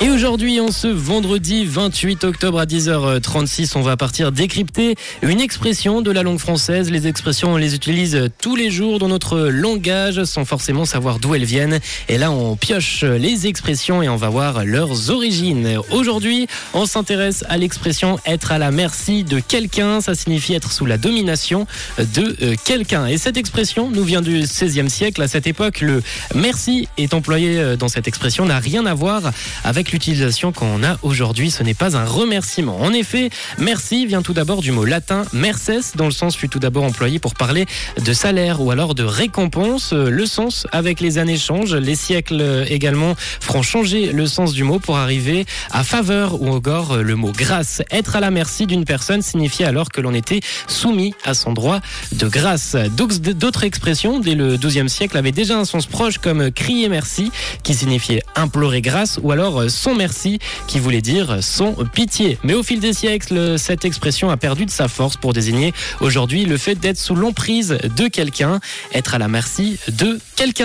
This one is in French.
Et aujourd'hui, en ce vendredi 28 octobre à 10h36, on va partir décrypter une expression de la langue française. Les expressions, on les utilise tous les jours dans notre langage sans forcément savoir d'où elles viennent. Et là, on pioche les expressions et on va voir leurs origines. Aujourd'hui, on s'intéresse à l'expression être à la merci de quelqu'un. Ça signifie être sous la domination de euh, quelqu'un. Et cette expression nous vient du 16e siècle. À cette époque, le merci est employé euh, dans cette expression n'a rien à voir avec l'utilisation qu'on a aujourd'hui. Ce n'est pas un remerciement. En effet, merci vient tout d'abord du mot latin merces, dont le sens fut tout d'abord employé pour parler de salaire ou alors de récompense. Le sens avec les années change. Les siècles également feront changer le sens du mot pour arriver à faveur ou encore le mot grâce. Être à la merci d'une personne signifiait alors que l'on était soumis à son droit de grâce. D'autres expressions dès le XIIe siècle avaient déjà un sens proche comme crier merci qui signifiait implorer grâce ou alors son merci qui voulait dire son pitié. Mais au fil des siècles, cette expression a perdu de sa force pour désigner aujourd'hui le fait d'être sous l'emprise de quelqu'un, être à la merci de quelqu'un.